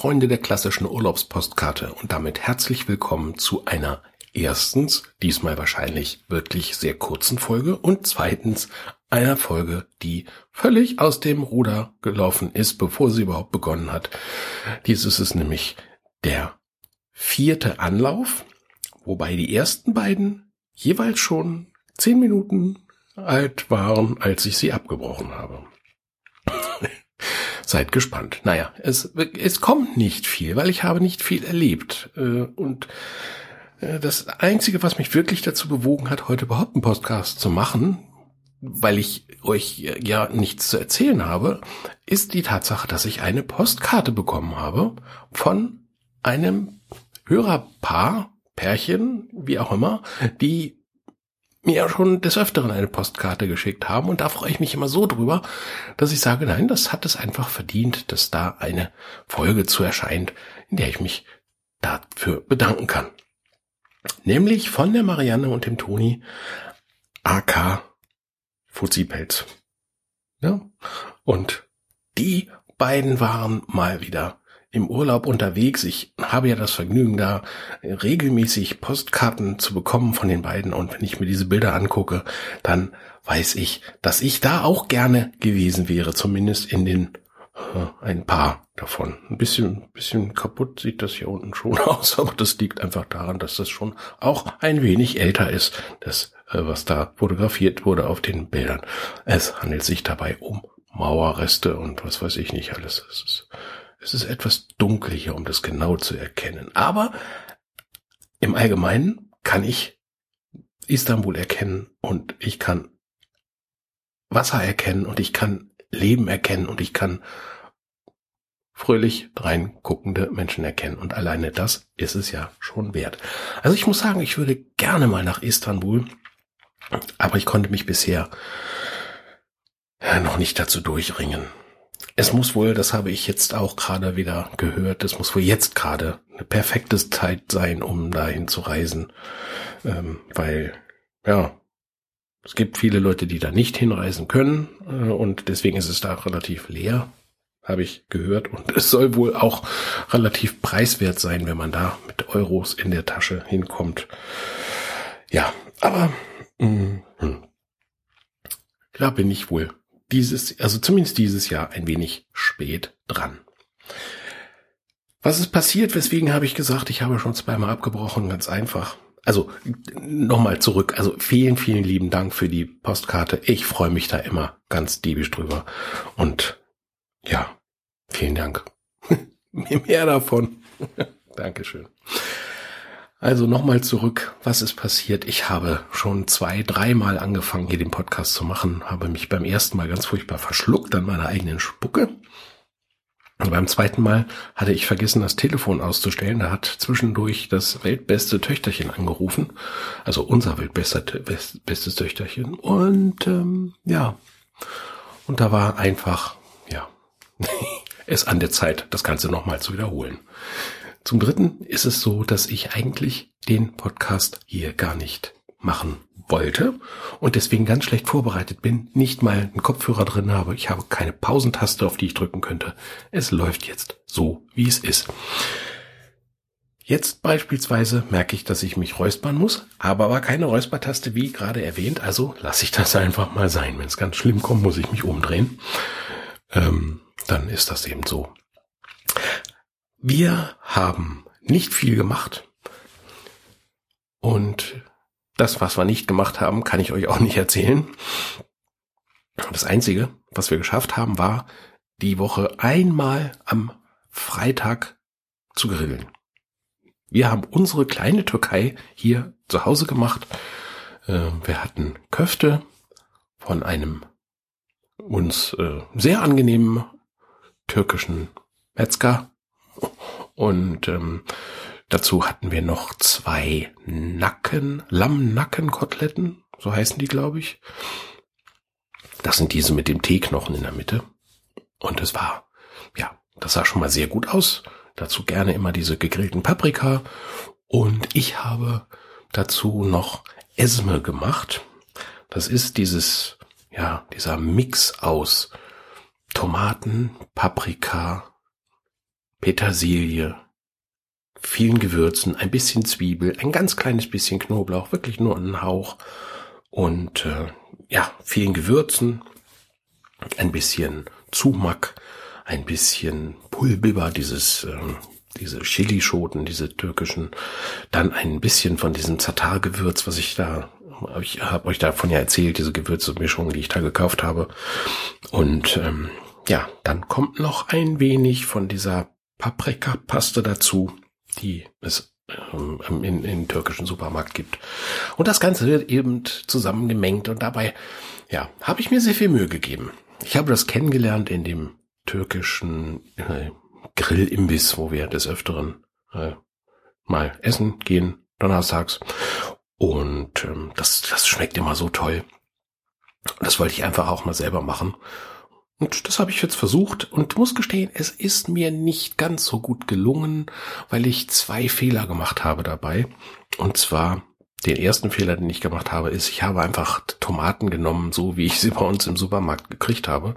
Freunde der klassischen Urlaubspostkarte und damit herzlich willkommen zu einer erstens, diesmal wahrscheinlich wirklich sehr kurzen Folge und zweitens einer Folge, die völlig aus dem Ruder gelaufen ist, bevor sie überhaupt begonnen hat. Dies ist es nämlich der vierte Anlauf, wobei die ersten beiden jeweils schon zehn Minuten alt waren, als ich sie abgebrochen habe. Seid gespannt. Naja, es, es kommt nicht viel, weil ich habe nicht viel erlebt. Äh, und äh, das Einzige, was mich wirklich dazu bewogen hat, heute überhaupt einen Podcast zu machen, weil ich euch ja nichts zu erzählen habe, ist die Tatsache, dass ich eine Postkarte bekommen habe von einem Hörerpaar, Pärchen, wie auch immer, die mir schon des Öfteren eine Postkarte geschickt haben. Und da freue ich mich immer so drüber, dass ich sage, nein, das hat es einfach verdient, dass da eine Folge zu erscheint, in der ich mich dafür bedanken kann. Nämlich von der Marianne und dem Toni AK Fuzipelz. Ja? Und die beiden waren mal wieder im Urlaub unterwegs. Ich habe ja das Vergnügen, da regelmäßig Postkarten zu bekommen von den beiden. Und wenn ich mir diese Bilder angucke, dann weiß ich, dass ich da auch gerne gewesen wäre, zumindest in den äh, ein paar davon. Ein bisschen, bisschen kaputt sieht das hier unten schon aus, aber das liegt einfach daran, dass das schon auch ein wenig älter ist, das, äh, was da fotografiert wurde auf den Bildern. Es handelt sich dabei um Mauerreste und was weiß ich nicht alles. Es ist es ist etwas dunkel hier, um das genau zu erkennen. Aber im Allgemeinen kann ich Istanbul erkennen und ich kann Wasser erkennen und ich kann Leben erkennen und ich kann fröhlich reinguckende Menschen erkennen. Und alleine das ist es ja schon wert. Also ich muss sagen, ich würde gerne mal nach Istanbul, aber ich konnte mich bisher noch nicht dazu durchringen. Es muss wohl, das habe ich jetzt auch gerade wieder gehört, es muss wohl jetzt gerade eine perfekte Zeit sein, um dahin zu reisen. Ähm, weil, ja, es gibt viele Leute, die da nicht hinreisen können äh, und deswegen ist es da relativ leer, habe ich gehört. Und es soll wohl auch relativ preiswert sein, wenn man da mit Euros in der Tasche hinkommt. Ja, aber mh, hm, da bin ich wohl dieses, also zumindest dieses Jahr ein wenig spät dran. Was ist passiert? Weswegen habe ich gesagt, ich habe schon zweimal abgebrochen? Ganz einfach. Also nochmal zurück. Also vielen, vielen lieben Dank für die Postkarte. Ich freue mich da immer ganz diebisch drüber. Und ja, vielen Dank. Mehr davon. Dankeschön. Also nochmal zurück, was ist passiert? Ich habe schon zwei, dreimal angefangen, hier den Podcast zu machen, habe mich beim ersten Mal ganz furchtbar verschluckt an meiner eigenen Spucke. Und beim zweiten Mal hatte ich vergessen, das Telefon auszustellen. Da hat zwischendurch das weltbeste Töchterchen angerufen. Also unser weltbestes Töchterchen. Und ähm, ja, und da war einfach, ja, es an der Zeit, das Ganze nochmal zu wiederholen. Zum Dritten ist es so, dass ich eigentlich den Podcast hier gar nicht machen wollte und deswegen ganz schlecht vorbereitet bin, nicht mal einen Kopfhörer drin habe, ich habe keine Pausentaste, auf die ich drücken könnte. Es läuft jetzt so, wie es ist. Jetzt beispielsweise merke ich, dass ich mich räuspern muss, aber aber keine Räuspertaste, wie gerade erwähnt, also lasse ich das einfach mal sein. Wenn es ganz schlimm kommt, muss ich mich umdrehen. Ähm, dann ist das eben so. Wir haben nicht viel gemacht. Und das, was wir nicht gemacht haben, kann ich euch auch nicht erzählen. Das Einzige, was wir geschafft haben, war die Woche einmal am Freitag zu grillen. Wir haben unsere kleine Türkei hier zu Hause gemacht. Ähm, wir hatten Köfte von einem uns äh, sehr angenehmen türkischen Metzger und ähm, dazu hatten wir noch zwei Nacken, Lammnackenkoteletten, so heißen die, glaube ich. Das sind diese mit dem T-Knochen in der Mitte. Und es war, ja, das sah schon mal sehr gut aus. Dazu gerne immer diese gegrillten Paprika. Und ich habe dazu noch Esme gemacht. Das ist dieses, ja, dieser Mix aus Tomaten, Paprika, Petersilie, vielen Gewürzen, ein bisschen Zwiebel, ein ganz kleines bisschen Knoblauch, wirklich nur einen Hauch und äh, ja, vielen Gewürzen, ein bisschen Zumack, ein bisschen Pulbiber, dieses äh, diese Chilischoten, diese türkischen, dann ein bisschen von diesem Zatar-Gewürz, was ich da, ich habe euch davon ja erzählt, diese Gewürzmischung, die ich da gekauft habe. Und ähm, ja, dann kommt noch ein wenig von dieser Paprika-Paste dazu, die es ähm, in, in türkischen Supermarkt gibt. Und das Ganze wird eben zusammengemengt und dabei, ja, habe ich mir sehr viel Mühe gegeben. Ich habe das kennengelernt in dem türkischen äh, Grillimbiss, wo wir des Öfteren äh, mal essen gehen, donnerstags. Und ähm, das, das schmeckt immer so toll. Das wollte ich einfach auch mal selber machen. Und das habe ich jetzt versucht und muss gestehen, es ist mir nicht ganz so gut gelungen, weil ich zwei Fehler gemacht habe dabei. Und zwar den ersten Fehler, den ich gemacht habe, ist, ich habe einfach Tomaten genommen, so wie ich sie bei uns im Supermarkt gekriegt habe.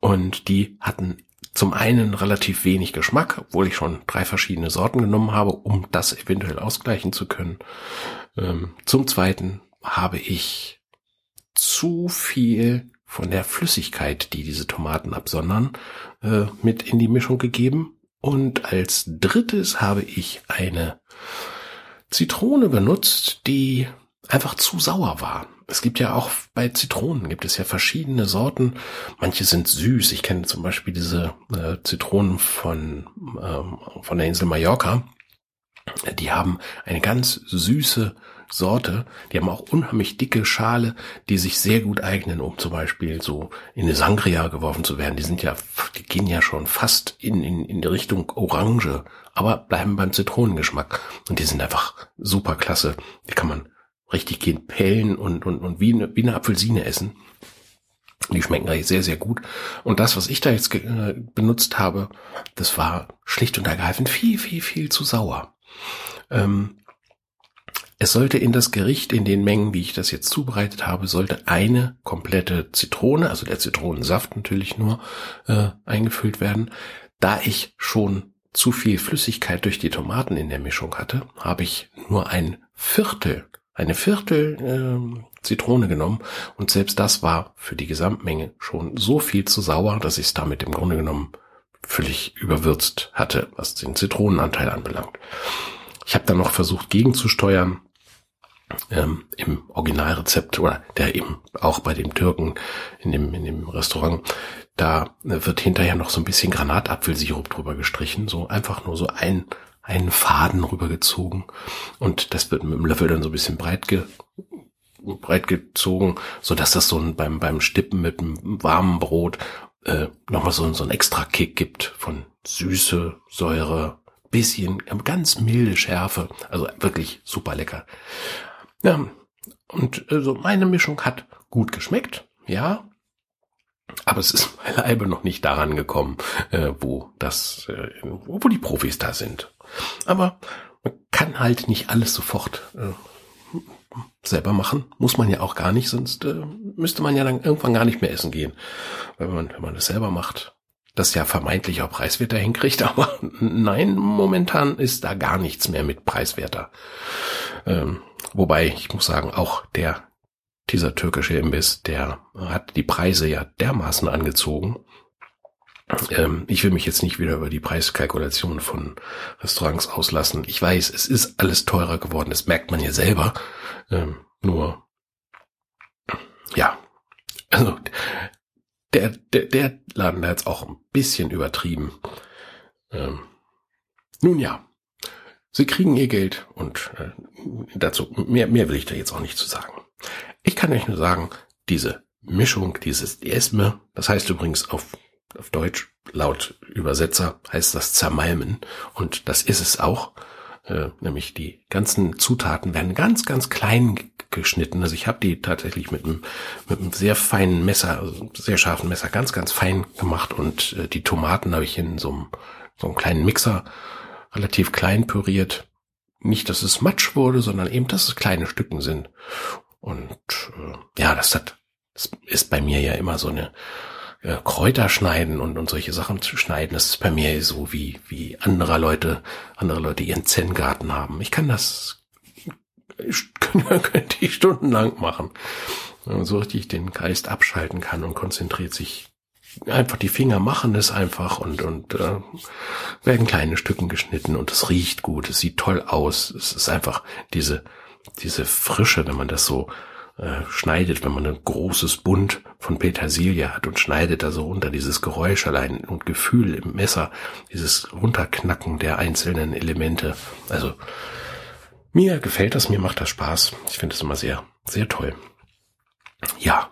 Und die hatten zum einen relativ wenig Geschmack, obwohl ich schon drei verschiedene Sorten genommen habe, um das eventuell ausgleichen zu können. Ähm, zum zweiten habe ich zu viel von der Flüssigkeit, die diese Tomaten absondern, äh, mit in die Mischung gegeben. Und als drittes habe ich eine Zitrone benutzt, die einfach zu sauer war. Es gibt ja auch bei Zitronen gibt es ja verschiedene Sorten. Manche sind süß. Ich kenne zum Beispiel diese äh, Zitronen von ähm, von der Insel Mallorca. Die haben eine ganz süße Sorte. Die haben auch unheimlich dicke Schale, die sich sehr gut eignen, um zum Beispiel so in eine Sangria geworfen zu werden. Die sind ja, die gehen ja schon fast in, in, in die Richtung Orange, aber bleiben beim Zitronengeschmack. Und die sind einfach super klasse. Die kann man richtig gehen pellen und, und, und wie eine, wie eine Apfelsine essen. Die schmecken eigentlich sehr, sehr gut. Und das, was ich da jetzt äh, benutzt habe, das war schlicht und ergreifend viel, viel, viel zu sauer. Ähm, es sollte in das Gericht, in den Mengen, wie ich das jetzt zubereitet habe, sollte eine komplette Zitrone, also der Zitronensaft natürlich nur, äh, eingefüllt werden. Da ich schon zu viel Flüssigkeit durch die Tomaten in der Mischung hatte, habe ich nur ein Viertel eine Viertel äh, Zitrone genommen und selbst das war für die Gesamtmenge schon so viel zu sauer, dass ich es damit im Grunde genommen völlig überwürzt hatte, was den Zitronenanteil anbelangt. Ich habe dann noch versucht gegenzusteuern ähm, im Originalrezept oder der eben auch bei dem Türken in dem, in dem Restaurant, da wird hinterher noch so ein bisschen Granatapfelsirup drüber gestrichen, so einfach nur so ein einen Faden rübergezogen und das wird mit dem Löffel dann so ein bisschen breit, ge, breit gezogen, so dass das so ein, beim, beim Stippen mit einem warmen Brot äh, nochmal so, so ein extra Kick gibt von Süße, Säure, bisschen, ganz milde Schärfe, also wirklich super lecker. Ja, und also meine Mischung hat gut geschmeckt, ja, aber es ist beileibe noch nicht daran gekommen, äh, wo das, äh, wo die Profis da sind. Aber man kann halt nicht alles sofort äh, selber machen. Muss man ja auch gar nicht, sonst äh, müsste man ja dann irgendwann gar nicht mehr essen gehen. Wenn man, wenn man das selber macht, das ja vermeintlich auch preiswerter hinkriegt, aber nein, momentan ist da gar nichts mehr mit preiswerter. Ähm, wobei, ich muss sagen, auch der dieser türkische Imbiss, der hat die Preise ja dermaßen angezogen, ähm, ich will mich jetzt nicht wieder über die Preiskalkulation von Restaurants auslassen. Ich weiß, es ist alles teurer geworden. Das merkt man ja selber. Ähm, nur, ja, also der, der, der Laden hat es auch ein bisschen übertrieben. Ähm, nun ja, sie kriegen ihr Geld und äh, dazu mehr, mehr will ich da jetzt auch nicht zu sagen. Ich kann euch nur sagen, diese Mischung, dieses Esme, das heißt übrigens auf auf Deutsch laut Übersetzer heißt das zermalmen und das ist es auch. Äh, nämlich die ganzen Zutaten werden ganz, ganz klein geschnitten. Also ich habe die tatsächlich mit einem, mit einem sehr feinen Messer, also sehr scharfen Messer, ganz, ganz fein gemacht und äh, die Tomaten habe ich in so einem, so einem kleinen Mixer relativ klein püriert. Nicht, dass es Matsch wurde, sondern eben, dass es kleine Stücken sind. Und äh, ja, das hat, das ist bei mir ja immer so eine äh, Kräuter schneiden und, und solche Sachen zu schneiden, das ist bei mir so wie, wie andere Leute, andere Leute ihren Zen-Garten haben. Ich kann das, könnte ich stundenlang machen. So richtig den Geist abschalten kann und konzentriert sich einfach die Finger machen es einfach und und äh, werden kleine Stücken geschnitten und es riecht gut, es sieht toll aus. Es ist einfach diese diese Frische, wenn man das so äh, schneidet, wenn man ein großes Bund von Petersilie hat und schneidet da so runter, dieses Geräusch allein und Gefühl im Messer, dieses Runterknacken der einzelnen Elemente. Also mir gefällt das, mir macht das Spaß. Ich finde es immer sehr, sehr toll. Ja.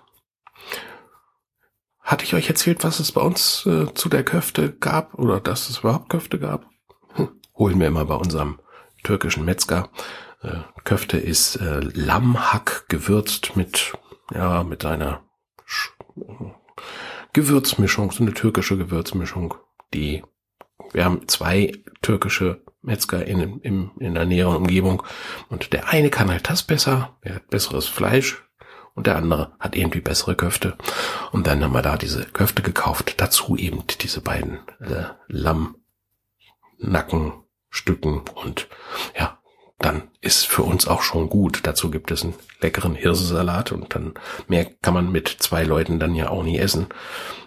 Hatte ich euch erzählt, was es bei uns äh, zu der Köfte gab oder dass es überhaupt Köfte gab? Hm, holen wir immer bei unserem türkischen Metzger. Äh, Köfte ist äh, Lammhack gewürzt mit, ja, mit einer Sch Gewürzmischung, so eine türkische Gewürzmischung, die, wir haben zwei türkische Metzger in, in, in der näheren Umgebung und der eine kann halt das besser, er hat besseres Fleisch und der andere hat irgendwie bessere Köfte. Und dann haben wir da diese Köfte gekauft, dazu eben diese beiden äh, Lammnackenstücken und ja, dann ist für uns auch schon gut. Dazu gibt es einen leckeren Hirsesalat. Und dann mehr kann man mit zwei Leuten dann ja auch nie essen.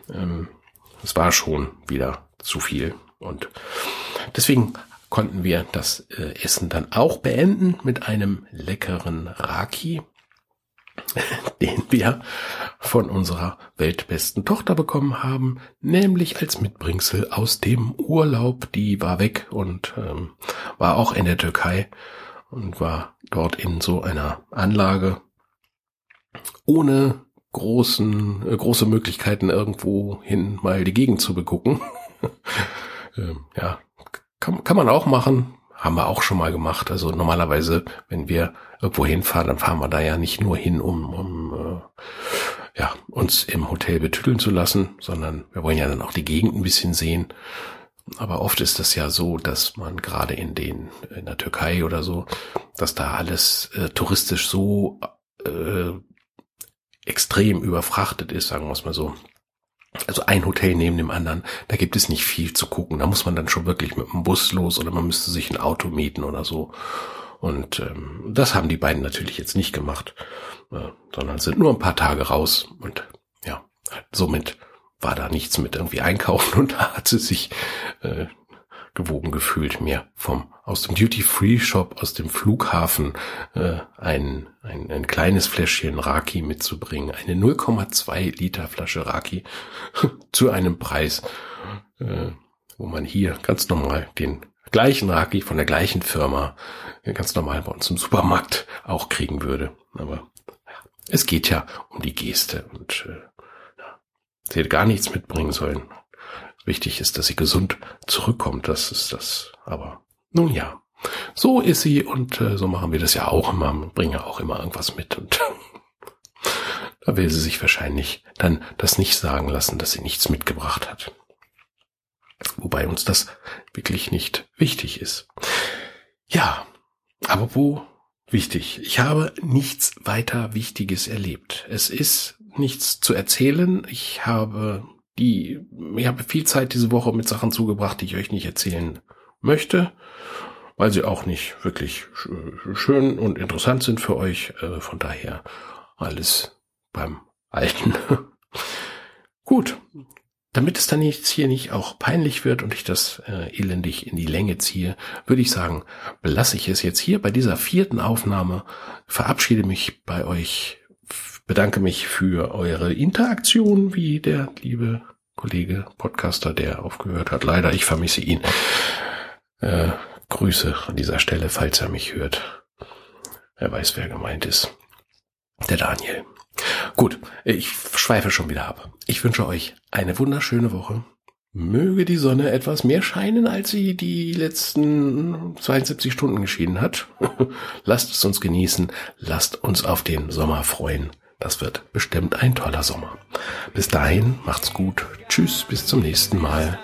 Ähm, es war schon wieder zu viel. Und deswegen konnten wir das äh, Essen dann auch beenden mit einem leckeren Raki, den wir von unserer weltbesten Tochter bekommen haben, nämlich als Mitbringsel aus dem Urlaub. Die war weg und ähm, war auch in der Türkei und war dort in so einer Anlage ohne großen, äh, große Möglichkeiten irgendwo hin mal die Gegend zu begucken. ähm, ja, kann, kann man auch machen. Haben wir auch schon mal gemacht. Also normalerweise, wenn wir irgendwo hinfahren, dann fahren wir da ja nicht nur hin, um, um äh, ja, uns im Hotel betüdeln zu lassen, sondern wir wollen ja dann auch die Gegend ein bisschen sehen. Aber oft ist das ja so, dass man gerade in den in der Türkei oder so, dass da alles äh, touristisch so äh, extrem überfrachtet ist, sagen wir es mal so. Also ein Hotel neben dem anderen, da gibt es nicht viel zu gucken. Da muss man dann schon wirklich mit dem Bus los oder man müsste sich ein Auto mieten oder so. Und ähm, das haben die beiden natürlich jetzt nicht gemacht, äh, sondern sind nur ein paar Tage raus und ja, somit war da nichts mit irgendwie einkaufen und da hat sie sich äh, gewogen gefühlt, mir vom aus dem Duty-Free-Shop aus dem Flughafen äh, ein, ein, ein kleines Fläschchen Raki mitzubringen. Eine 0,2 Liter Flasche Raki zu einem Preis, äh, wo man hier ganz normal den gleichen Raki von der gleichen Firma ganz normal bei uns im Supermarkt auch kriegen würde. Aber ja, es geht ja um die Geste und äh, Sie hätte gar nichts mitbringen sollen. Wichtig ist, dass sie gesund zurückkommt. Das ist das. Aber nun ja, so ist sie und äh, so machen wir das ja auch immer. Bringen ja auch immer irgendwas mit und da will sie sich wahrscheinlich dann das nicht sagen lassen, dass sie nichts mitgebracht hat. Wobei uns das wirklich nicht wichtig ist. Ja, aber wo wichtig? Ich habe nichts weiter Wichtiges erlebt. Es ist nichts zu erzählen. Ich habe die, ich habe viel Zeit diese Woche mit Sachen zugebracht, die ich euch nicht erzählen möchte, weil sie auch nicht wirklich schön und interessant sind für euch. Äh, von daher alles beim Alten. Gut. Damit es dann jetzt hier nicht auch peinlich wird und ich das äh, elendig in die Länge ziehe, würde ich sagen, belasse ich es jetzt hier bei dieser vierten Aufnahme, verabschiede mich bei euch bedanke mich für eure Interaktion, wie der liebe Kollege Podcaster, der aufgehört hat. Leider, ich vermisse ihn. Äh, Grüße an dieser Stelle, falls er mich hört. Er weiß, wer gemeint ist. Der Daniel. Gut, ich schweife schon wieder ab. Ich wünsche euch eine wunderschöne Woche. Möge die Sonne etwas mehr scheinen, als sie die letzten 72 Stunden geschieden hat. lasst es uns genießen. Lasst uns auf den Sommer freuen. Das wird bestimmt ein toller Sommer. Bis dahin, macht's gut. Tschüss, bis zum nächsten Mal.